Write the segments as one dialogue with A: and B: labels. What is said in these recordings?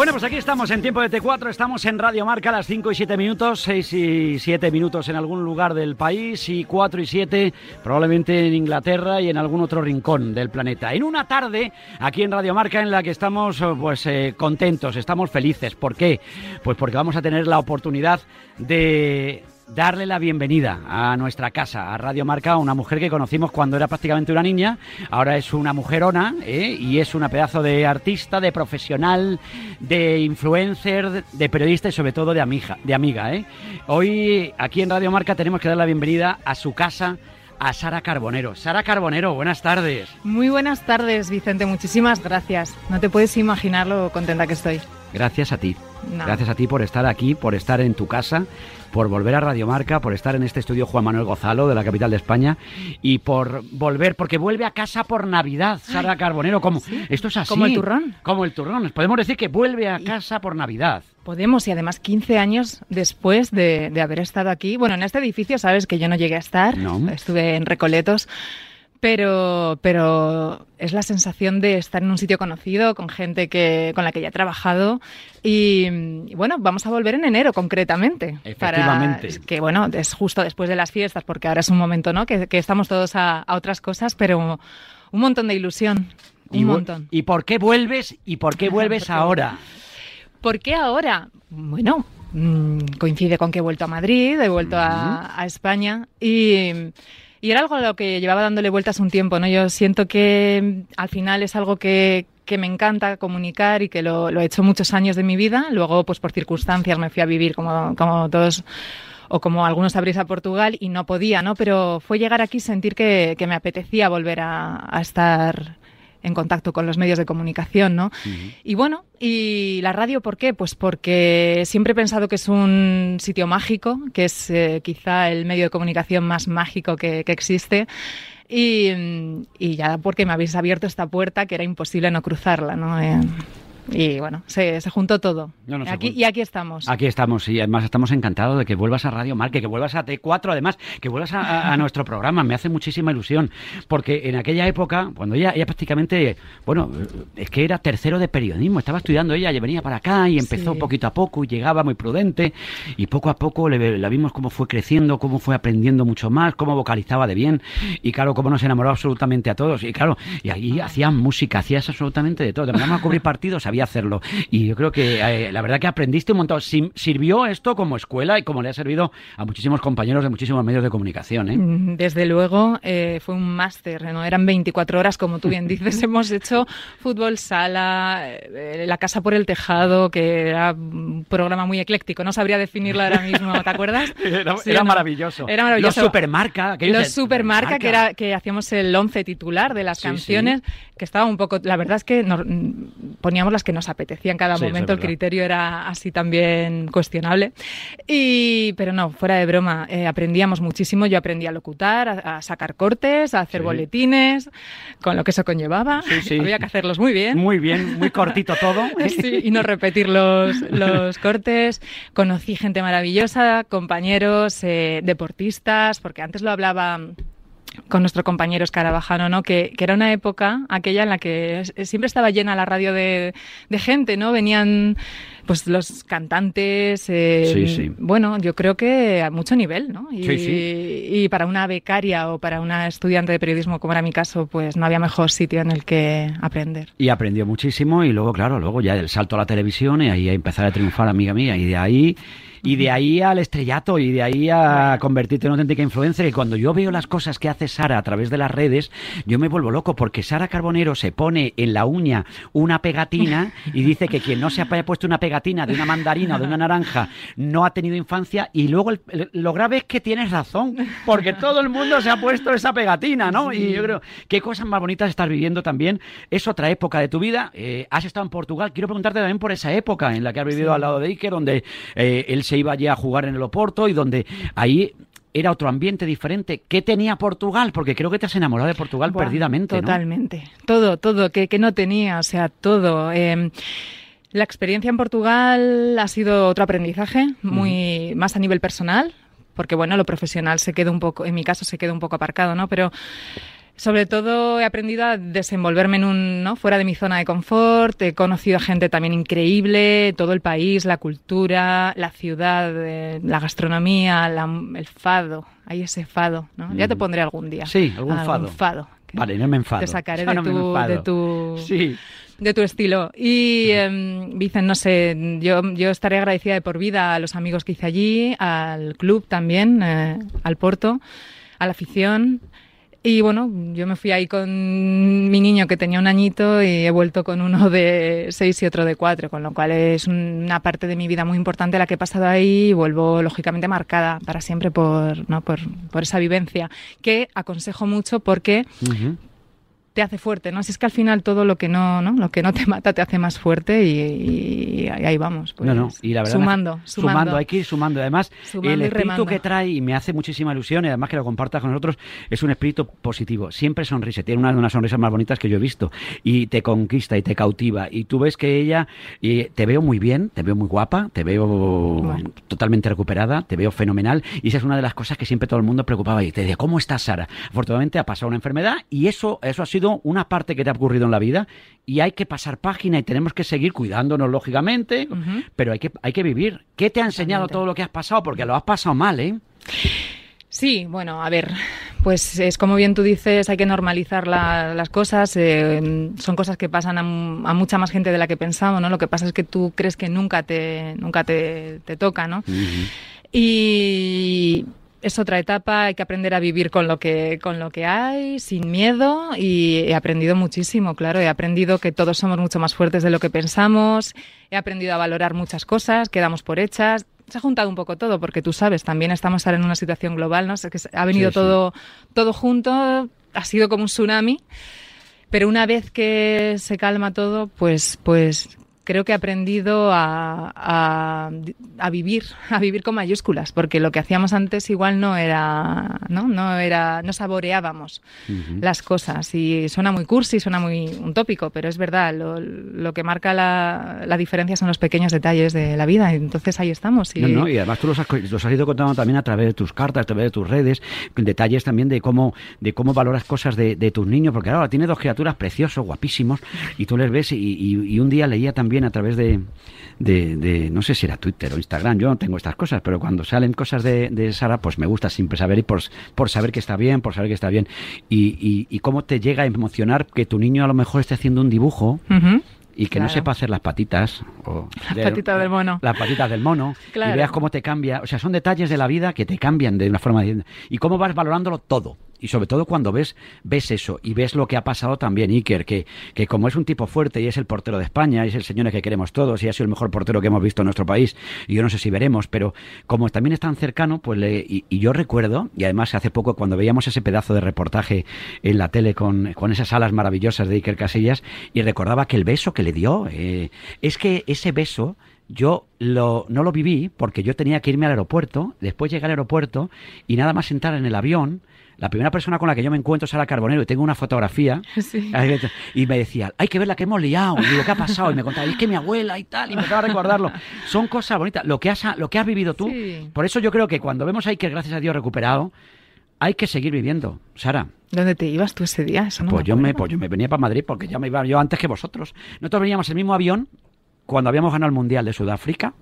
A: Bueno, pues aquí estamos en tiempo de T4, estamos en Radio Marca a las 5 y 7 minutos, 6 y 7 minutos en algún lugar del país y 4 y 7 probablemente en Inglaterra y en algún otro rincón del planeta. En una tarde aquí en Radio Marca en la que estamos pues eh, contentos, estamos felices. ¿Por qué? Pues porque vamos a tener la oportunidad de darle la bienvenida a nuestra casa, a Radio Marca, una mujer que conocimos cuando era prácticamente una niña, ahora es una mujerona ¿eh? y es una pedazo de artista, de profesional, de influencer, de periodista y sobre todo de amiga. De amiga ¿eh? Hoy aquí en Radio Marca tenemos que dar la bienvenida a su casa a Sara Carbonero. Sara Carbonero, buenas tardes.
B: Muy buenas tardes, Vicente. Muchísimas gracias. No te puedes imaginar lo contenta que estoy.
A: Gracias a ti. Gracias a ti por estar aquí, por estar en tu casa, por volver a Radio Marca, por estar en este estudio Juan Manuel Gozalo de la capital de España y por volver, porque vuelve a casa por Navidad, Sara Carbonero. Como, Esto es así.
B: Como el turrón.
A: Como el turrón. Podemos decir que vuelve a casa por Navidad.
B: Podemos, y además 15 años después de, de, haber estado aquí. Bueno, en este edificio sabes que yo no llegué a estar, no. estuve en Recoletos, pero, pero es la sensación de estar en un sitio conocido, con gente que, con la que ya he trabajado. Y, y bueno, vamos a volver en enero concretamente.
A: Efectivamente.
B: Para, que bueno, es justo después de las fiestas, porque ahora es un momento, ¿no? Que, que estamos todos a, a, otras cosas, pero un montón de ilusión. Un
A: y,
B: montón.
A: ¿Y por qué vuelves? ¿Y por qué vuelves ahora?
B: ¿Por qué ahora? Bueno, mmm, coincide con que he vuelto a Madrid, he vuelto uh -huh. a, a España y y era algo a lo que llevaba dándole vueltas un tiempo, ¿no? Yo siento que al final es algo que, que me encanta comunicar y que lo, he hecho muchos años de mi vida. Luego, pues por circunstancias me fui a vivir como, como todos o como algunos sabréis a Portugal y no podía, ¿no? Pero fue llegar aquí sentir que, que me apetecía volver a estar en contacto con los medios de comunicación, ¿no? Uh -huh. Y bueno, y la radio, ¿por qué? Pues porque siempre he pensado que es un sitio mágico, que es eh, quizá el medio de comunicación más mágico que, que existe. Y, y, ya porque me habéis abierto esta puerta que era imposible no cruzarla, ¿no? Eh, y bueno, se, se juntó todo.
A: No, no
B: aquí, y aquí estamos.
A: Aquí estamos, y además estamos encantados de que vuelvas a Radio Marca, que vuelvas a T4, además, que vuelvas a, a, a, nuestro programa. Me hace muchísima ilusión, porque en aquella época, cuando ella, ella prácticamente, bueno, es que era tercero de periodismo, estaba estudiando ella, ella venía para acá y empezó sí. poquito a poco y llegaba muy prudente, y poco a poco le, la vimos cómo fue creciendo, cómo fue aprendiendo mucho más, cómo vocalizaba de bien, y claro, cómo nos enamoró absolutamente a todos. Y claro, y ahí hacías música, hacías absolutamente de todo. Te a cubrir partidos, había hacerlo. Y yo creo que eh, la verdad que aprendiste un montón. Sirvió esto como escuela y como le ha servido a muchísimos compañeros de muchísimos medios de comunicación. ¿eh?
B: Desde luego, eh, fue un máster, ¿no? Eran 24 horas, como tú bien dices. Hemos hecho fútbol sala, la casa por el tejado, que era un programa muy ecléctico. No sabría definirlo ahora mismo, ¿te acuerdas?
A: era, sí, era, no, maravilloso.
B: era, maravilloso.
A: Los supermarca.
B: Los supermarca, que, era, que hacíamos el once titular de las sí, canciones, sí. que estaba un poco... La verdad es que nos, poníamos las que nos apetecía en cada sí, momento, el criterio era así también cuestionable. Y, pero no, fuera de broma, eh, aprendíamos muchísimo. Yo aprendí a locutar, a, a sacar cortes, a hacer sí. boletines, con lo que eso conllevaba. Había que hacerlos muy bien.
A: Muy bien, muy cortito todo.
B: y no repetir los, los cortes. Conocí gente maravillosa, compañeros, eh, deportistas, porque antes lo hablaba con nuestro compañero Escarabajano, ¿no? Que, que, era una época, aquella en la que siempre estaba llena la radio de, de gente, ¿no? Venían pues los cantantes, eh,
A: sí, sí.
B: bueno, yo creo que a mucho nivel, ¿no? Y,
A: sí, sí.
B: y, para una becaria o para una estudiante de periodismo, como era mi caso, pues no había mejor sitio en el que aprender.
A: Y aprendió muchísimo y luego, claro, luego ya el salto a la televisión y ahí a empezar a triunfar, amiga mía, y de ahí y de ahí al estrellato y de ahí a convertirte en una auténtica influencer. Y cuando yo veo las cosas que hace Sara a través de las redes, yo me vuelvo loco porque Sara Carbonero se pone en la uña una pegatina y dice que quien no se haya puesto una pegatina de una mandarina o de una naranja no ha tenido infancia. Y luego el, lo grave es que tienes razón, porque todo el mundo se ha puesto esa pegatina, ¿no? Y yo creo, qué cosas más bonitas estás viviendo también. Es otra época de tu vida. Eh, has estado en Portugal. Quiero preguntarte también por esa época en la que has vivido sí. al lado de Iker, donde eh, él se iba allí a jugar en el Oporto y donde ahí era otro ambiente diferente. ¿Qué tenía Portugal? Porque creo que te has enamorado de Portugal Buah, perdidamente.
B: Totalmente. Todo, todo, que, que, no tenía, o sea, todo. Eh, la experiencia en Portugal ha sido otro aprendizaje, muy más a nivel personal, porque bueno, lo profesional se queda un poco, en mi caso se queda un poco aparcado, ¿no? Pero sobre todo he aprendido a desenvolverme en un, ¿no? fuera de mi zona de confort, he conocido a gente también increíble, todo el país, la cultura, la ciudad, eh, la gastronomía, el fado, hay ese fado, ¿no? Ya te pondré algún día.
A: Sí, algún, fado.
B: Vale,
A: no me enfado.
B: Te sacaré de, tu, de, tu, de tu estilo. Y em, dicen, no sé, yo, yo estaré agradecida de por vida a los amigos que hice allí, al club también, eh, al Porto, a la afición, y bueno, yo me fui ahí con mi niño que tenía un añito y he vuelto con uno de seis y otro de cuatro, con lo cual es una parte de mi vida muy importante la que he pasado ahí y vuelvo lógicamente marcada para siempre por, ¿no? por, por esa vivencia, que aconsejo mucho porque te hace fuerte, ¿no? Si es que al final todo lo que no, ¿no? Lo que no te mata te hace más fuerte y, ahí vamos. Pues,
A: no, no, y la verdad
B: sumando,
A: sumando, sumando. hay que ir sumando. Además, el espíritu que trae y me hace muchísima ilusión y además que lo compartas con nosotros es un espíritu positivo. Siempre sonrisa, tiene una de las sonrisas más bonitas que yo he visto y te conquista y te cautiva y tú ves que ella y te veo muy bien, te veo muy guapa, te veo totalmente recuperada, te veo fenomenal y esa es una de las cosas que siempre todo el mundo preocupaba y te decía, ¿cómo estás Sara? Afortunadamente ha pasado una enfermedad y eso eso ha sido una parte que te ha ocurrido en la vida y hay que pasar página y tenemos que seguir cuidándonos lógicamente, pero hay que, hay que vivir. ¿Qué te ha enseñado todo lo que has pasado? Porque lo has pasado mal, ¿eh?
B: Sí, bueno, a ver, pues es como bien tú dices, hay que normalizar las cosas. Eh, son cosas que pasan a, mucha más gente de la que pensamos, ¿no? Lo que pasa es que tú crees que nunca te, nunca te, toca, ¿no? Y es otra etapa, hay que aprender a vivir con lo que, con lo que hay, sin miedo, y he aprendido muchísimo, claro, he aprendido que todos somos mucho más fuertes de lo que pensamos, he aprendido a valorar muchas cosas que damos por hechas. Se ha juntado un poco todo, porque tú sabes, también estamos ahora en una situación global, ¿no? que ha venido todo, todo junto, ha sido como un tsunami. Pero una vez que se calma todo, pues, pues creo que he aprendido a, a, vivir, a vivir con mayúsculas, porque lo que hacíamos antes igual no era, no, no era, no saboreábamos las cosas. Y suena muy cursi, suena muy un tópico, pero es verdad, lo, lo que marca la, la, diferencia son los pequeños detalles de la vida. Entonces ahí estamos.
A: Y... No, y además tú los has, los has ido contando también a través de tus cartas, a través de tus redes, detalles también de cómo, de cómo valoras cosas de, de tus niños, porque ahora tiene dos criaturas preciosos, guapísimos, y tú les ves y, y un día leía también a través de, de, no sé si era Twitter o Instagram, yo no tengo estas cosas, pero cuando salen cosas de, de Sara, pues me gusta siempre saber y por, por saber que está bien, por saber que está bien. Y, y, cómo te llega a emocionar que tu niño a lo mejor esté haciendo un dibujo. y que no sepa hacer las patitas. O
B: las patitas del mono.
A: Las patitas del mono. Y veas cómo te cambia. O sea, son detalles de la vida que te cambian de una forma. Y cómo vas valorándolo todo y sobre todo cuando ves, ves eso y ves lo que ha pasado también Iker, que, que como es un tipo fuerte y es el portero de España, y es el señor que queremos todos y ha sido el mejor portero que hemos visto en nuestro país, y yo no sé si veremos, pero como también es tan cercano, pues le, y, yo recuerdo, y además hace poco cuando veíamos ese pedazo de reportaje en la tele con, con esas alas maravillosas de Iker Casillas, y recordaba que el beso que le dio, eh, es que ese beso yo lo, no lo viví porque yo tenía que irme al aeropuerto, después llegué al aeropuerto y nada más entrar en el avión, la primera persona con la que yo me encuentro es Sara Carbonero y tengo una fotografía y me decía, hay que ver la que hemos liado, y lo que ha pasado, y me contaba, es que mi abuela y tal, y me estaba a recordarlo. Son cosas bonitas, lo que has, lo que has vivido tú. Por eso yo creo que cuando vemos ahí que gracias a Dios recuperado, hay que seguir viviendo, Sara.
B: ¿Dónde te ibas tú ese día?
A: pues, yo me, pues yo me venía para Madrid porque ya me iba yo antes que vosotros. Nosotros veníamos el mismo avión cuando habíamos ganado el Mundial de Sudáfrica.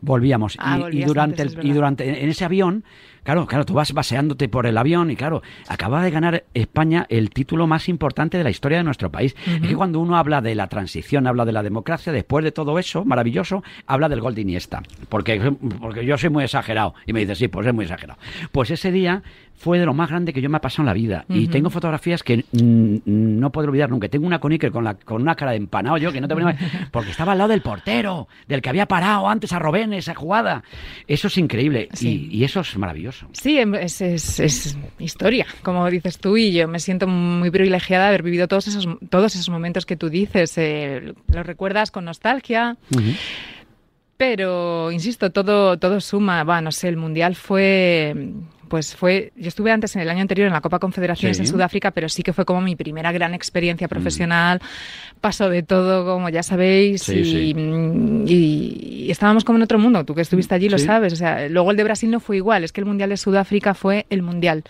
A: Volvíamos.
B: Ah,
A: y, durante, el, y durante en ese avión Claro, claro, tú vas paseándote por el avión y claro, acaba de ganar España el título más importante de la historia de nuestro país. Es que cuando uno habla de la transición, habla de la democracia, después de todo eso, maravilloso, habla del gol de Iniesta. Porque, porque yo soy muy exagerado. Y me dice, sí, pues es muy exagerado. Pues ese día fue de lo más grande que yo me ha pasado en la vida. Y tengo fotografías que no puedo olvidar nunca. Tengo una con Iker con, la, con una cara de empanado yo, que no te Porque estaba al lado del portero, del que había parado antes a Robén esa jugada. Eso es increíble. Y, y eso es maravilloso.
B: Sí, em, es, es, historia, como dices tú, y yo me siento muy privilegiada de haber vivido todos esos, todos esos momentos que tú dices. Eh, los recuerdas con nostalgia. Pero, insisto, todo, todo suma. Va, no sé, el Mundial fue, pues fue, yo estuve antes en el año anterior en la Copa Confederaciones
A: Sí.
B: en Sudáfrica, pero sí que fue como mi primera gran experiencia profesional. Pasó de todo, como ya sabéis,
A: Sí,
B: y,
A: sí.
B: mm, y- y estábamos como en otro mundo. Tú que estuviste allí lo sabes. O sea, luego el de Brasil no fue igual, es que el Mundial de Sudáfrica fue el Mundial.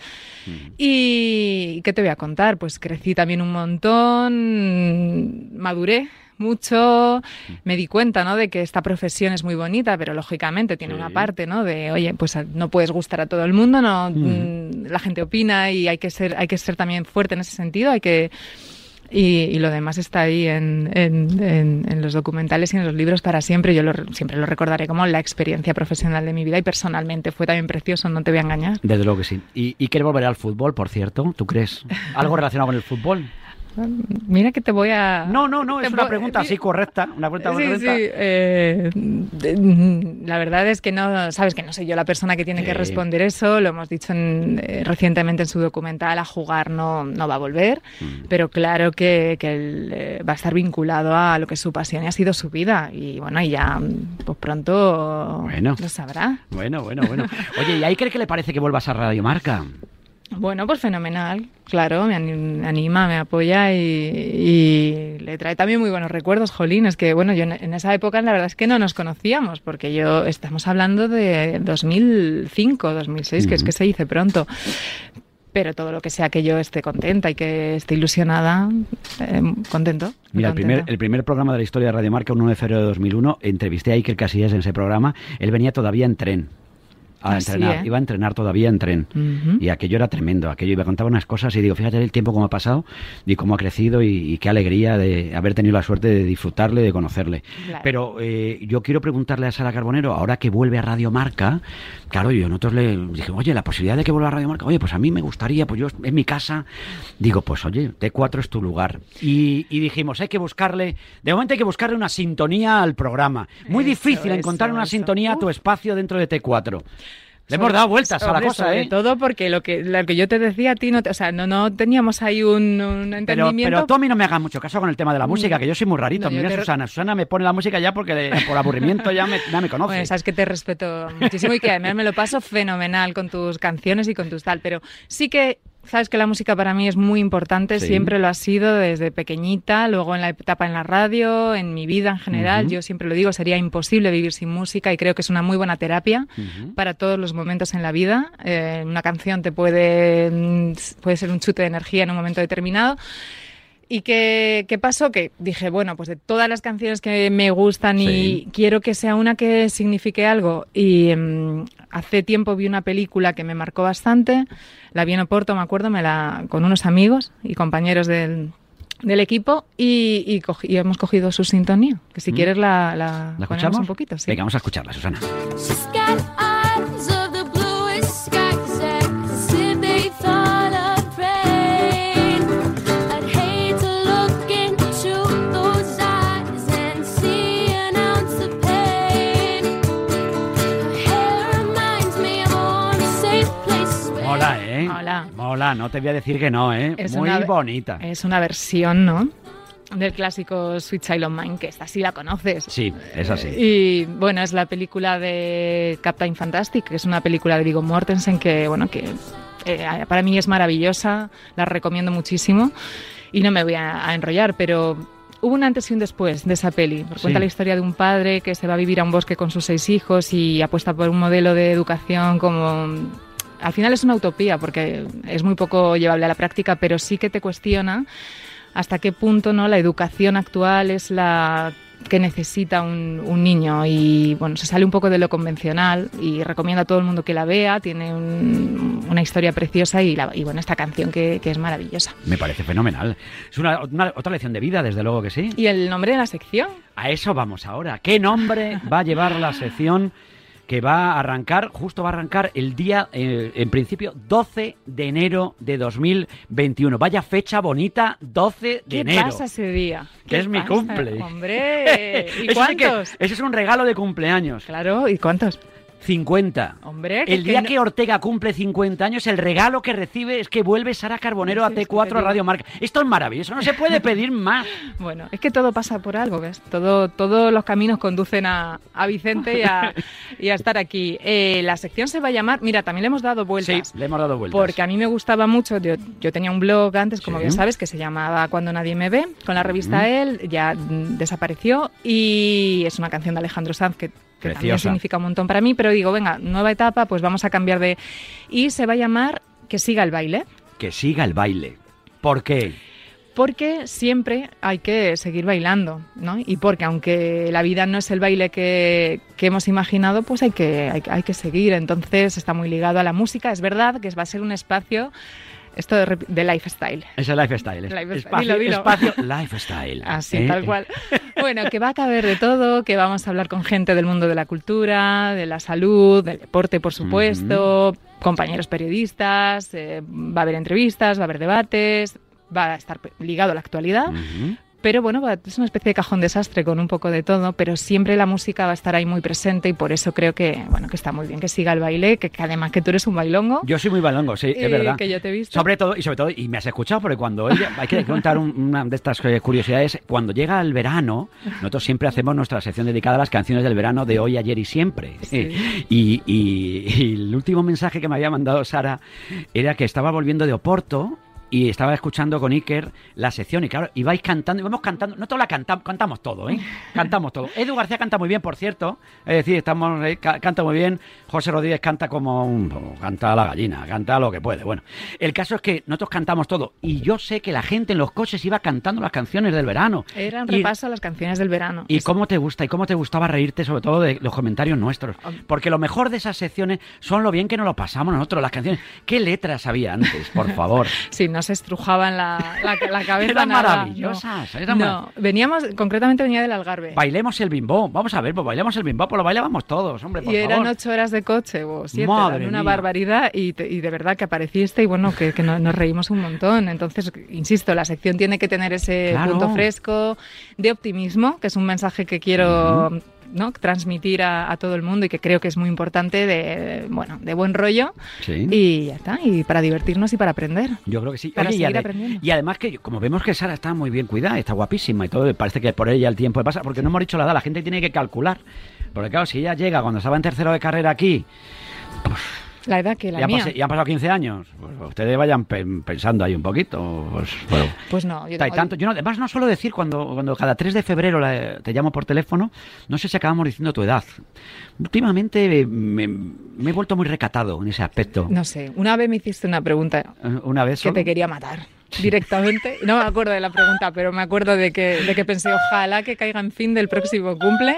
B: ¿Y qué te voy a contar? Pues crecí también un montón, maduré mucho, me di cuenta, ¿no? De que esta profesión es muy bonita, pero lógicamente tiene
A: Sí.
B: una parte, ¿no? De, oye, pues a- no puedes gustar a todo el mundo, no, mm, la gente opina y hay que ser, hay que ser también fuerte en ese sentido, hay que y, y lo demás está ahí en, en- en- en los documentales y en los libros para siempre. Yo lo re- siempre lo recordaré como la experiencia profesional de mi vida y personalmente fue también precioso, no te voy a engañar.
A: Desde luego que sí. ¿Y, y quieres volver al fútbol, por cierto? ¿Tú crees? ¿Algo relacionado con el fútbol?
B: Mira que te voy a...
A: No, no, no, es una pregunta así correcta. Una pregunta
B: Sí,
A: correcta.
B: sí. eh, de- la verdad es que no, sabes que no soy yo la persona que tiene que responder eso. Lo hemos dicho en- eh, recientemente en su documental. A jugar no, no va a volver,
A: Mm.
B: pero claro que, que él, eh, va a estar vinculado a lo que es su pasión y ha sido su vida. Y bueno, y ya mm, pues pronto
A: Bueno.
B: lo sabrá.
A: Bueno, bueno, bueno. Oye, ¿y ahí crees que le parece que vuelvas a Radio Marca?
B: Bueno, pues fenomenal, claro, me ani- me anima, me apoya y, y le trae también muy buenos recuerdos, Jolín. Es que, bueno, yo en, esa época la verdad es que no nos conocíamos, porque yo estamos hablando de 2005, 2006, que es que se dice pronto. Pero todo lo que sea que yo esté contenta y que esté ilusionada, eh, contento.
A: Mira, el primer, el primer programa de la historia de Radio Marca, un 1 de febrero de 2001, entrevisté a Iker Casillas en ese programa. Él venía todavía en tren. A entrenar,
B: ¿eh?
A: iba a entrenar todavía en tren. Y aquello era tremendo, aquello iba a contar unas cosas y digo, fíjate el tiempo cómo ha pasado y cómo ha crecido y, y qué alegría de haber tenido la suerte de disfrutarle, de conocerle.
B: Claro.
A: Pero eh, yo quiero preguntarle a Sara Carbonero, ahora que vuelve a Radio Marca, claro, yo nosotros le dije, oye, la posibilidad de que vuelva a Radio Marca, oye, pues a mí me gustaría, pues yo en mi casa, digo, pues oye, T4 es tu lugar. Y, y dijimos, hay que buscarle, de momento hay que buscarle una sintonía al programa. Muy
B: Eso,
A: difícil
B: eso,
A: encontrar una
B: eso.
A: sintonía a tu espacio dentro de T4. Le hemos dado vueltas a la cosa,
B: sobre
A: ¿eh?
B: todo porque lo que, lo que yo te decía a ti, no te- o sea, no, no teníamos ahí un, un
A: Pero,
B: entendimiento.
A: pero tú a mí no me hagas mucho caso con el tema de la música, que yo soy muy rarito.
B: No,
A: Mira
B: te-
A: Susana, Susana me pone la música ya porque le- por aburrimiento ya me, ya me conoce.
B: Bueno, sabes que te respeto muchísimo y que además me lo paso fenomenal con tus canciones y con tus tal, pero sí que sabes que la música para mí es muy importante,
A: Sí.
B: siempre lo ha sido desde pequeñita, luego en la etapa en la radio, en mi vida en general, yo siempre lo digo, sería imposible vivir sin música y creo que es una muy buena terapia para todos los momentos en la vida. Eh, una canción te puede, mm, puede ser un chute de energía en un momento determinado. ¿Y qué, qué pasó? Que dije, bueno, pues de todas las canciones que me gustan
A: Sí.
B: y quiero que sea una que signifique algo. Y mm, hace tiempo vi una película que me marcó bastante. La vi en Oporto, me acuerdo, me la, con unos amigos y compañeros del, del equipo y, y cogí- y hemos cogido su sintonía. Que si
A: Mm.
B: quieres la, la,
A: ¿La
B: ponemos un poquito. Sí.
A: Venga, vamos a escucharla, Susana. No te voy a decir que no, ¿eh?
B: Es
A: Muy
B: una-
A: bonita.
B: Es una versión, ¿no? Del clásico Sweet Child of Mine, que esta sí la conoces.
A: Sí, es así.
B: Y bueno, es la película de Captain Fantastic, que es una película de Viggo Mortensen que, bueno, que eh, para mí es maravillosa, la recomiendo muchísimo y no me voy a, a enrollar, pero hubo un antes y un después de esa peli. Cuenta la historia de un padre que se va a vivir a un bosque con sus seis hijos y apuesta por un modelo de educación como al final es una utopía porque es muy poco llevable a la práctica, pero sí que te cuestiona hasta qué punto no la educación actual es la que necesita un, un niño y bueno se sale un poco de lo convencional y recomiendo a todo el mundo que la vea tiene un- una historia preciosa y, la- y bueno esta canción que, que es maravillosa
A: Me parece fenomenal. Es una, una- otra lección de vida, desde luego que sí.
B: y el nombre de la sección
A: A eso vamos ahora. ¿Qué nombre va a llevar la sección que va a arrancar, justo va a arrancar el día, eh, en principio, 12 de enero de 2021? Vaya fecha bonita, 12 de
B: ¿qué
A: enero.
B: pasa ese día?
A: Que
B: ¿Qué
A: es mi cumple.
B: hombre ¿y
A: Eso sí que-
B: cuántos?
A: Eso es un regalo de cumpleaños.
B: claro ¿y cuántos? 50.
A: 50.
B: Hombre,
A: el
B: que
A: día
B: no-
A: que Ortega cumple 50 años, el regalo que recibe es que vuelve Sara Carbonero a
B: Sí, es que
A: T4
B: te
A: a
B: digo.
A: Radio Marca. Esto es maravilloso, no se puede pedir más.
B: Bueno, es que todo pasa por algo, ¿ves? Todo, todos los caminos conducen a, a Vicente y a, y a estar aquí. Eh, la sección se va a llamar, mira, también le hemos dado
A: Sí,
B: vueltas.
A: le hemos dado vueltas.
B: Porque a mí me gustaba mucho, yo, yo tenía un blog antes, como
A: Sí.
B: bien sabes, que se llamaba Cuando nadie me ve, con la revista Él, ya mm, desapareció y es una canción de Alejandro Sanz que, que también
A: Preciosa.
B: significa un montón para mí, pero digo, venga, nueva etapa, pues vamos a cambiar de... Y se va a llamar Que siga el baile.
A: Que siga el baile. ¿Por qué?
B: Porque siempre hay que seguir bailando, ¿no? Y porque aunque la vida no es el baile que, que hemos imaginado, pues hay que, hay, hay que seguir. Entonces está muy ligado a la música. Es verdad que va a ser un espacio, esto de, de lifestyle.
A: Es lifestyle. es-
B: Lifestyle.
A: Espacio,
B: Dilo, dilo.
A: espacio lifestyle.
B: Así,
A: ¿eh?
B: tal cual. Bueno, que va a caber de todo, que vamos a hablar con gente del mundo de la cultura, de la salud, del deporte, por supuesto, compañeros periodistas, eh, va a haber entrevistas, va a haber debates, va a estar ligado a la actualidad. Pero bueno, es una especie de cajón desastre con un poco de todo, pero siempre la música va a estar ahí muy presente y por eso creo que, bueno, que está muy bien que siga el baile, que, que además que tú eres un bailongo.
A: Yo soy muy balongo, sí, es
B: eh,
A: verdad.
B: Que yo te he visto.
A: Sobre todo, y sobre todo, y me has escuchado, porque cuando ella, hay que contar un- una de estas eh, curiosidades, cuando llega el verano, nosotros siempre hacemos nuestra sección dedicada a las canciones del verano de hoy, ayer y siempre.
B: Sí.
A: Y, y- y el último mensaje que me había mandado Sara era que estaba volviendo de Oporto y estaba escuchando con Iker la sección y claro, ibais cantando, íbamos cantando, no todos la cantamos, cantamos todo, ¿eh? Cantamos todo. Edu García canta muy bien, por cierto, es decir, estamos, eh, ca- canta muy bien, José Rodríguez canta como un, canta a la gallina, canta lo que puede. Bueno, el caso es que nosotros cantamos todo y yo sé que la gente en los coches iba cantando las canciones del verano.
B: Era un
A: Y-
B: repaso a las canciones del verano.
A: ¿Y cómo te gusta? ¿Y cómo te gustaba reírte sobre todo de los comentarios nuestros? Porque lo mejor de esas secciones son lo bien que nos lo pasamos nosotros, las canciones. ¿Qué letras había antes, por favor?
B: Sí, no se estrujaban la, la, la cabeza
A: Eran
B: nada,
A: maravillosas,
B: No,
A: eran
B: No, veníamos, concretamente venía del Algarve.
A: Bailemos el bimbo. Vamos a ver, pues bailemos el bimbo, pues lo bailábamos todos, hombre, por
B: y eran
A: favor.
B: ocho horas de coche o siete,
A: Madre
B: una
A: mía.
B: barbaridad y, te- y de verdad que apareciste y bueno, que, que no- nos reímos un montón. Entonces, insisto, la sección tiene que tener ese
A: Claro.
B: punto fresco de optimismo, que es un mensaje que quiero ¿no? transmitir a, a todo el mundo y que creo que es muy importante de, bueno, de buen rollo.
A: Sí.
B: Y ya está, y para divertirnos y para aprender.
A: Yo creo que sí.
B: Para
A: Oye, y,
B: seguir
A: ade-
B: aprendiendo.
A: y además que como vemos que Sara está muy bien cuidada, está guapísima y todo, parece que por ella el tiempo pasa, porque no hemos dicho la edad, la gente tiene que calcular. Porque claro, si ella llega cuando estaba en tercero de carrera aquí,
B: La edad que la
A: ya,
B: mía.
A: pas- ya han pasado 15 años, pues ustedes vayan pe- pensando ahí un poquito. Pues, bueno.
B: Pues no, yo tengo-
A: tanto. Yo no, además no suelo decir cuando, cuando cada 3 de febrero la- te llamo por teléfono, no sé si acabamos diciendo tu edad. Últimamente me, me he vuelto muy recatado en ese aspecto.
B: No sé, una vez me hiciste una pregunta
A: Eh, Una vez
B: que te quería matar directamente. No me acuerdo de la pregunta, pero me acuerdo de que, de que pensé, ojalá que caiga en fin del próximo cumple.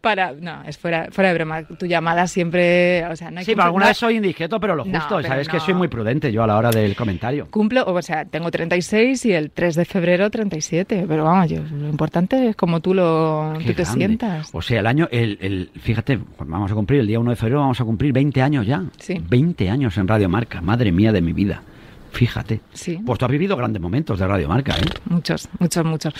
B: Para, no, es fuera, fuera de broma. Tu llamada siempre, o sea, no hay
A: Sí, pero alguna
B: no-
A: vez soy indiscreto, pero lo
B: No,
A: justo.
B: pero
A: Sabes que
B: no.
A: soy muy prudente yo a la hora del comentario.
B: Cumplo, o sea, tengo 36 y el 3 de febrero 37, pero vamos, yo, lo importante es como tú, lo, tú te sientas.
A: O sea, el año, el, el- fíjate, vamos a cumplir el día 1 de febrero, vamos a cumplir 20 años ya.
B: Sí.
A: 20 años en Radio Marca, madre mía de mi vida. Fíjate.
B: Sí.
A: Pues tú has vivido grandes momentos de Radio Marca, ¿eh?
B: Muchos, muchos, muchos.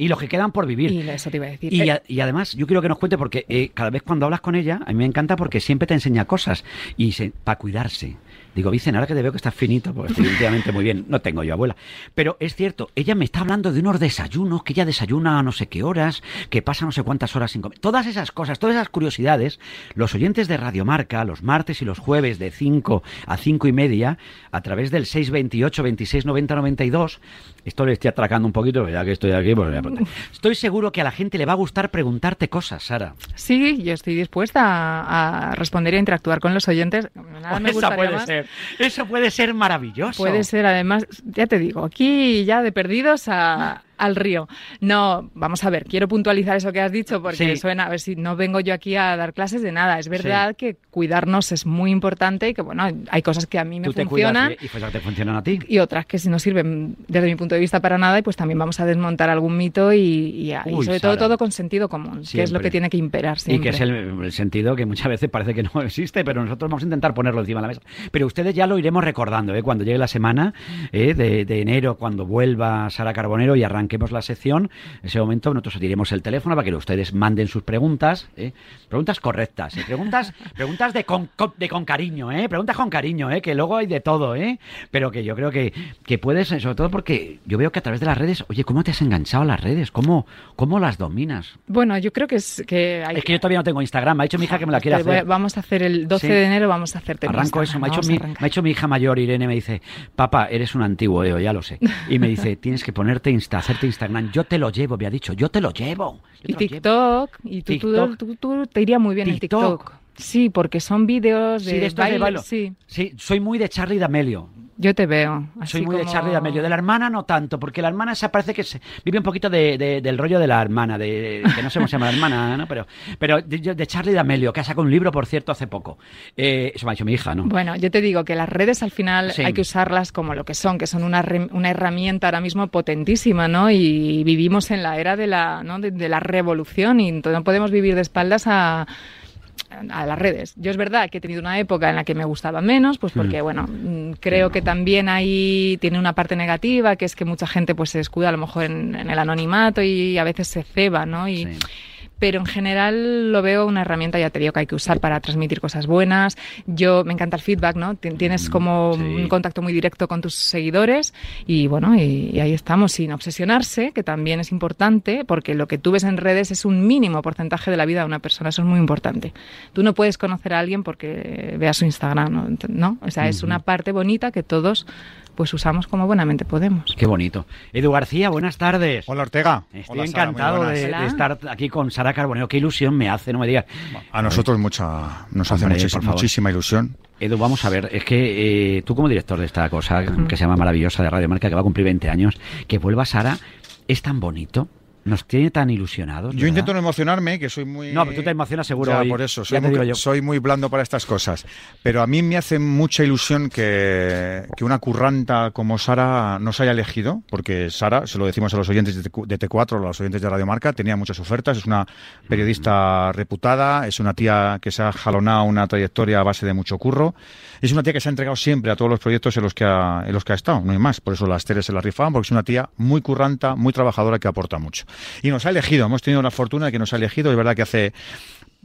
A: Y los que quedan por vivir.
B: Y eso te iba a decir.
A: Y,
B: Eh,
A: a- y además, yo quiero que nos cuente, porque eh, cada vez cuando hablas con ella, a mí me encanta porque siempre te enseña cosas y para cuidarse. Digo, Vicen, ahora que te veo que estás finito, porque estoy últimamente muy bien, no tengo yo abuela. Pero es cierto, ella me está hablando de unos desayunos, que ella desayuna a no sé qué horas, que pasa no sé cuántas horas sin comer. Todas esas cosas, todas esas curiosidades, los oyentes de Radio Marca, los martes y los jueves de 5 a 5 y media, a través del 628 26 90 92, esto le estoy atracando un poquito, ya que estoy aquí, pues voy a preguntar. Estoy seguro que a la gente le va a gustar preguntarte cosas, Sara.
B: Sí, yo estoy dispuesta a, a responder y a interactuar con los oyentes. Nada me
A: Esa
B: gustaría
A: puede
B: más.
A: ser. Eso puede ser maravilloso.
B: Puede ser, además, ya te digo, aquí ya de perdidos a- al río. No, vamos a ver, quiero puntualizar eso que has dicho porque
A: Sí.
B: suena, a ver si no vengo yo aquí a dar clases de nada. Es verdad que cuidarnos es muy importante y que, bueno, hay cosas que a mí me
A: Tú te
B: funcionan.
A: y pues te funcionan a ti.
B: Y otras que si no sirven desde mi punto de vista para nada y pues también vamos a desmontar algún mito y, y- y
A: Uy,
B: sobre todo
A: Sara.
B: todo con sentido común, que es lo que tiene que imperar
A: Y que es el, el sentido que muchas veces parece que no existe, pero nosotros vamos a intentar ponerlo encima de la mesa. Pero ustedes ya lo iremos recordando, ¿eh? cuando llegue la semana ¿eh? de, de enero, cuando vuelva Sara Carbonero y arranque arranquemos la sección, en ese momento nosotros os diremos el teléfono para que ustedes manden sus preguntas, ¿eh? preguntas correctas, ¿eh? preguntas, preguntas de con, con- de con cariño, ¿eh? preguntas con cariño, ¿eh? que luego hay de todo, ¿eh? pero que yo creo que, que puedes, sobre todo porque yo veo que a través de las redes, oye, ¿cómo te has enganchado a las redes? ¿Cómo, cómo las dominas?
B: Bueno, yo creo que es que hay
A: Es que yo todavía no tengo Instagram, me ha dicho mi hija que me la quiere
B: a-
A: hacer.
B: vamos a hacer el 12
A: Sí.
B: de enero, vamos a hacerte
A: Arranco eso, me ha, hecho mi,
B: arrancar.
A: me ha hecho mi hija mayor, Irene, me dice, papá, eres un antiguo, Eo, ya lo sé. Y me dice, tienes que ponerte Insta, Instagram. Yo te lo llevo, me ha dicho, yo te lo llevo. yo
B: Y
A: te lo llevo".
B: TikTok, y tú,
A: TikTok.
B: tú- tú te iría muy bien en
A: TikTok.
B: TikTok. Sí, porque son vídeos de,
A: Sí, de bailo.
B: Sí,
A: Sí, soy muy de Charlie D'Amelio.
B: Yo te veo. así
A: Soy muy de Charlie D'Amelio. De la hermana no tanto, porque la hermana se parece que se, vive un poquito de, de- del rollo de la hermana, de, que no sé cómo se llama la hermana, ¿no? Pero, pero de, de Charlie D'Amelio, que ha sacado un libro, por cierto, hace poco. Eh, eso me ha dicho mi hija, ¿no?
B: Bueno, yo te digo que las redes al final
A: Sí.
B: hay que usarlas como lo que son, que son una, una herramienta ahora mismo potentísima, ¿no? Y vivimos en la era de la, ¿no? de, de la revolución y entonces no podemos vivir de espaldas a a las redes. Yo es verdad que he tenido una época en la que me gustaba menos, pues porque, bueno, mm, creo que también ahí tiene una parte negativa, que es que mucha gente pues se escuda a lo mejor en, en el anonimato y a veces se ceba, ¿no? Y,
A: Sí.
B: Pero en general lo veo una herramienta, ya te digo, que hay que usar para transmitir cosas buenas. Yo me encanta el feedback, ¿no? Tien- Tienes como
A: sí.
B: un contacto muy directo con tus seguidores y bueno, y, y ahí estamos, sin obsesionarse, que también es importante, porque lo que tú ves en redes es un mínimo porcentaje de la vida de una persona, eso es muy importante. Tú no puedes conocer a alguien porque veas su Instagram, ¿no? O sea, es una parte bonita que todos pues usamos como buenamente podemos.
A: Qué bonito. Edu García, buenas tardes.
C: Hola Ortega.
A: Estoy
C: Hola,
A: encantado de, estar aquí con Sara Carboneo. Qué ilusión me hace, no me digas.
C: A nosotros mucha, nos hace
A: Hombre,
C: muchísima ilusión.
A: Edu, vamos a ver, es que eh, tú como director de esta cosa que se llama maravillosa de Radio Marca, que va a cumplir 20 años, que vuelva Sara, es tan bonito, nos tiene tan ilusionados.
C: Yo
A: ¿verdad?
C: intento no emocionarme, que soy muy...
A: No, pero tú te emocionas seguro
C: Ya,
A: hoy.
C: por eso, soy muy, soy blando para estas cosas. Pero a mí me hace mucha ilusión que, que una curranta como Sara nos haya elegido, porque Sara, se lo decimos a los oyentes de T- de T4, a los oyentes de Radio Marca, tenía muchas ofertas, es una periodista reputada, es una tía que se ha jalonado una trayectoria a base de mucho curro, es una tía que se ha entregado siempre a todos los proyectos en los que ha, en los que ha estado, no hay más, por eso las teles se la rifaban, porque es una tía muy curranta, muy trabajadora que aporta mucho. Y nos ha elegido, hemos tenido la fortuna de que nos ha elegido, es verdad que hace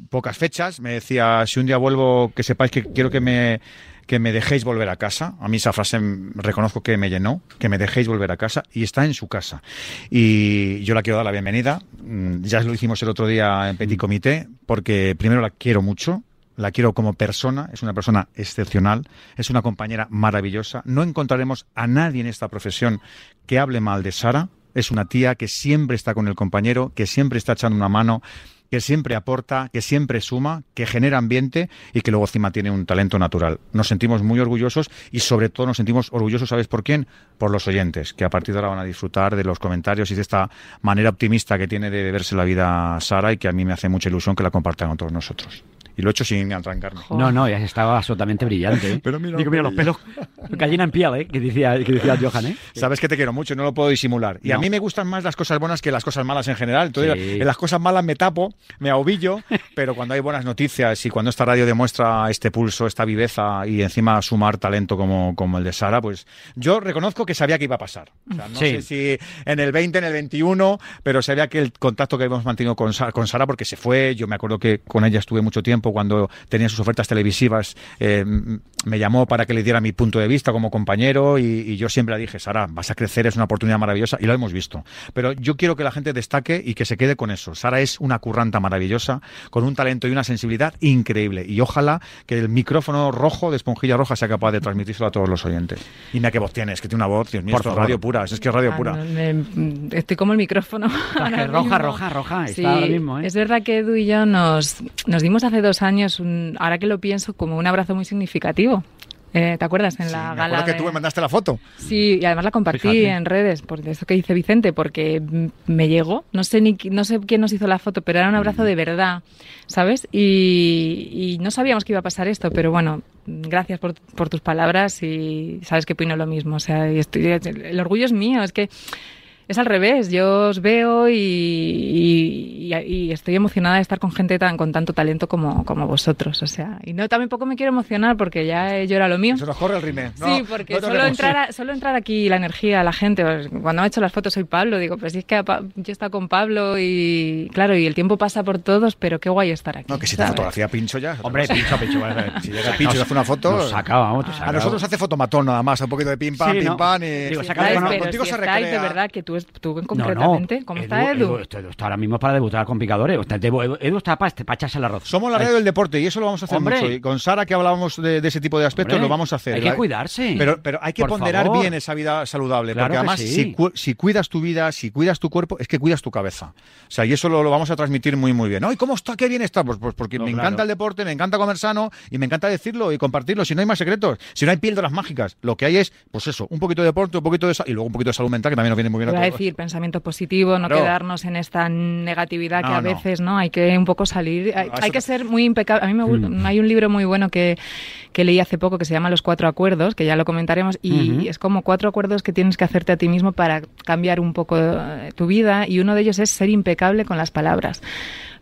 C: pocas fechas. Me decía, si un día vuelvo, que sepáis que quiero que me, que me dejéis volver a casa. A mí esa frase mm, reconozco que me llenó, que me dejéis volver a casa y está en su casa. Y yo la quiero dar la bienvenida. Mm, Ya lo hicimos el otro día en Petit Comité, porque primero la quiero mucho. La quiero como persona, es una persona excepcional, es una compañera maravillosa. No encontraremos a nadie en esta profesión que hable mal de Sara. Es una tía que siempre está con el compañero, que siempre está echando una mano, que siempre aporta, que siempre suma, que genera ambiente y que luego encima tiene un talento natural. Nos sentimos muy orgullosos y sobre todo nos sentimos orgullosos, ¿sabes por quién? Por los oyentes, que a partir de ahora van a disfrutar de los comentarios y de esta manera optimista que tiene de verse la vida Sara y que a mí me hace mucha ilusión que la compartan con todos nosotros. Y lo he hecho sin arrancarme.
A: No, no, ya estaba absolutamente brillante. ¿eh?
C: Pero mira
A: Digo,
C: los
A: mira los pelos. Gallina en piel, ¿eh? Que decía, que decía Johan, ¿eh?
C: Sabes que te quiero mucho, no lo puedo disimular. Y a mí me gustan más las cosas buenas que las cosas malas en general. Entonces,
A: Sí.
C: en las cosas malas me tapo, me ahobillo, pero cuando hay buenas noticias y cuando esta radio demuestra este pulso, esta viveza y encima sumar talento como, como el de Sara, pues yo reconozco que sabía que iba a pasar. O sea, no
A: Sí.
C: sé si en el 20, en el 21, pero sabía que el contacto que hemos mantenido con Sara, con Sara, porque se fue, yo me acuerdo que con ella estuve mucho tiempo cuando tenía sus ofertas televisivas, eh, me llamó para que le diera mi punto de vista como compañero y, y yo siempre le dije, Sara, vas a crecer, es una oportunidad maravillosa y lo hemos visto. Pero yo quiero que la gente destaque y que se quede con eso. Sara es una curranta maravillosa, con un talento y una sensibilidad increíble y ojalá que el micrófono rojo de Esponjilla Roja sea capaz de transmitírselo a todos los oyentes. Y mira qué voz tienes, que tiene una voz, Dios mío, esto es radio pura, es que es radio
B: Ah,
C: pura.
B: estoy como el micrófono. ahora
A: roja, roja, roja, está
B: Sí,
A: ahora mismo, ¿eh?
B: Es verdad que Edu y yo nos, nos dimos hace dos años, un- ahora que lo pienso, como un abrazo muy significativo. Eh, ¿Te acuerdas? En
C: Sí,
B: la
C: me
B: gala.
C: que tú me mandaste la foto.
B: Sí, y además la compartí
A: Fíjate.
B: en redes, por eso que dice Vicente, porque mm, me llegó, no sé ni no sé quién nos hizo la foto, pero era un abrazo de verdad, ¿sabes? Y, y no sabíamos que iba a pasar esto, pero bueno, gracias por, por tus palabras y sabes que opino lo mismo, o sea, estoy- el orgullo es mío, es que Es al revés, yo os veo y, y- estoy emocionada de estar con gente tan con tanto talento como, como vosotros. O sea, y no tampoco me quiero emocionar porque ya he llorado lo mío.
C: Se nos corre el rime. No,
B: sí, porque
C: no
B: solo, entrar a- solo entrar aquí la energía, la gente. pues, Cuando me ha hecho las fotos soy Pablo, digo, pues sí, es que Pa- yo he estado con Pablo y claro, y el tiempo pasa por todos, pero qué guay estar aquí.
C: No, que si te fotografía pincho ya.
A: Hombre, pincho, pincho. vale.
C: Si llega pincho y hace una foto.
A: Nos saca, vamos, te
C: A nosotros hace fotomatón nada más, un poquito de pim pam,
A: Sí,
C: pim
A: ¿no?
C: pam y.
A: Digo,
C: Sí, no,
B: pero
C: contigo
B: si
C: se
B: estáis,
C: recrea.
B: de verdad que tú, tú
A: No, no.
B: concretamente, ¿cómo está Edu?
A: Edu, Edu está ahora mismo para debutar con picadores. Está- Edu, Edu está para, para echarse el arroz.
C: Somos la radio del deporte y eso lo vamos a hacer
A: Hombre.
C: mucho. Y con Sara, que hablábamos de, de ese tipo de aspectos,
A: Hombre,
C: lo vamos a hacer.
A: hay que cuidarse.
C: Pero, pero hay que
A: Por
C: ponderar
A: favor.
C: bien esa vida saludable.
A: Claro
C: porque
A: que
C: además,
A: sí.
C: si, cu- si cuidas tu vida, si cuidas tu cuerpo, es que cuidas tu cabeza. O sea, y eso lo, lo vamos a transmitir muy, muy bien. ¿No? ¿Y cómo está? ¿Qué bien está? Pues, pues porque
A: No,
C: me
A: claro.
C: encanta el deporte, me encanta comer sano y me encanta decirlo y compartirlo. Si no hay más secretos, si no hay píldoras mágicas, lo que hay es, pues eso, un poquito de deporte, un poquito de y luego un poquito de salud mental, que también nos viene muy bien todos.
B: Decir pensamiento positivo, no
C: Claro.
B: quedarnos en esta negatividad que
C: No,
B: a
C: no.
B: veces no hay que un poco salir. Hay,
C: No,
B: hay
C: eso
B: que ser muy impecable. A mí me gusta.
A: Mm.
B: Hay un libro muy bueno que, que leí hace poco que se llama Los Cuatro Acuerdos, que ya lo comentaremos, y
A: Ujú.
B: es como cuatro acuerdos que tienes que hacerte a ti mismo para cambiar un poco eh, tu vida, y uno de ellos es ser impecable con las palabras.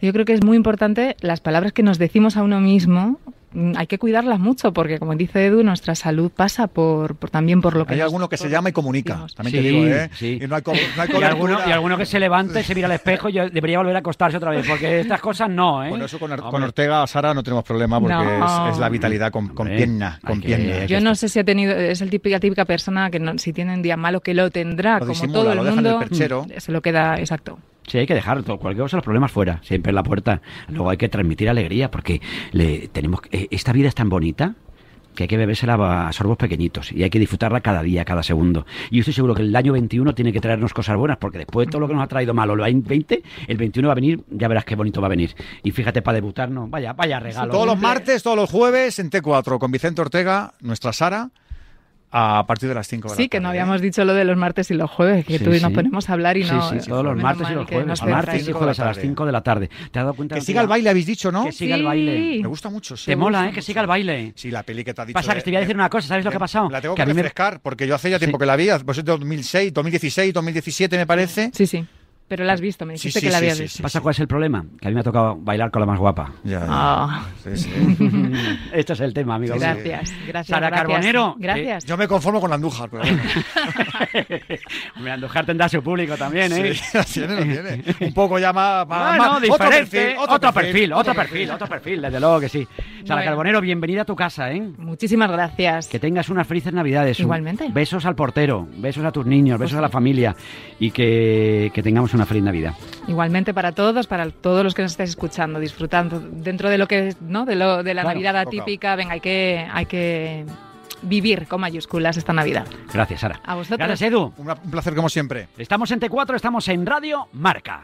B: Yo creo que es muy importante las palabras que nos decimos a uno mismo. Mm, Hay que cuidarlas mucho porque, como dice Edu, nuestra salud pasa por, por- también por lo que
C: Hay
B: nos-
C: alguno que se llama y comunica.
B: decimos.
C: También te digo, ¿eh?
A: sí.
C: Y no hay, co- no hay
A: Y alguno,
C: cobertura.
A: y alguno que se levanta y se mira al espejo y yo debería volver a acostarse otra vez, porque estas cosas no, ¿eh?
C: Bueno, eso con, Or- con. Ortega, Sara, no tenemos problema porque
B: No.
C: es, es la vitalidad con, con pierna, con
A: que-
C: pierna.
B: Yo no sé si ha tenido, es el típica, típica persona que no- si tiene un día malo que lo tendrá,
C: Lo
B: como
C: disimula,
B: todo el
C: lo deja en el
B: mundo,
C: perchero.
B: mm, se lo queda exacto.
A: Sí, hay que dejar todo, cualquier cosa, los problemas fuera, siempre en la puerta. Luego hay que transmitir alegría, porque le, tenemos eh, esta vida es tan bonita que hay que bebérsela a sorbos pequeñitos y hay que disfrutarla cada día, cada segundo. Y yo estoy seguro que el año 21 tiene que traernos cosas buenas, porque después de todo lo que nos ha traído malo, el 20, el 21 va a venir, ya verás qué bonito va a venir. Y fíjate, para debutarnos, vaya, vaya regalo.
C: Todos los martes, todos los jueves en T4 con Vicente Ortega, nuestra Sara, a partir de las 5 de la
B: Sí, que no
C: tarde,
B: habíamos
C: ¿eh?
B: dicho lo de los martes y los jueves, que
A: Sí,
B: tú y
A: sí.
B: nos ponemos a hablar y no.
A: Sí, sí, todos los martes y los jueves. Martes y
C: de
A: jueves a las
C: tarde.
A: 5 de la tarde. ¿Te has dado cuenta?
C: Que
A: de
C: siga el baile, habéis dicho, ¿no?
A: Que siga el
B: Sí.
A: baile.
C: Me gusta mucho. sí.
A: Te mola, ¿eh? Que siga el baile.
C: Sí, la peli que te ha dicho.
A: Pasa que
C: de-
A: te voy a decir una cosa, ¿sabes lo que ha pasado?
C: La tengo
A: Que
C: que,
A: a mí me-
C: refrescar, porque yo hace ya tiempo
A: Sí.
C: que la vi, pues es de 2006, 2016, 2017 me parece.
B: Sí, sí. Pero la has visto, me dijiste
C: sí,
B: que la habías
C: sí,
B: visto.
C: sí.
A: ¿Pasa cuál es el problema? Que a mí me ha tocado bailar con la más guapa.
C: Ya, ya. Sí, sí.
A: este es el tema, amigo.
B: Gracias, gracias.
A: Sara
B: gracias.
A: Carbonero.
B: Gracias.
C: Yo me conformo con Andújar, pero bueno.
A: Hombre, Andújar tendrá su público también, ¿eh?
C: Sí, lo tiene, lo tiene. Un poco ya más... más-
A: Bueno,
C: más-
A: diferente. Otro perfil, otro perfil, otro perfil, desde luego que sí. Sara
B: Bueno.
A: Carbonero, bienvenida a tu casa, ¿eh?
B: Muchísimas gracias.
A: Que tengas unas felices navidades. Un-
B: Igualmente.
A: Besos al portero, besos a tus niños, besos a la familia y que, que tengamos una feliz Navidad.
B: Igualmente para todos, para todos los que nos estáis escuchando, disfrutando dentro de lo que es, ¿no? De lo de la
A: Claro,
B: Navidad atípica, venga, hay que hay que vivir con mayúsculas esta Navidad.
A: Gracias, Sara.
B: A vosotros.
A: Gracias, Edu.
C: Un un placer como siempre.
A: Estamos en T4, estamos en Radio Marca.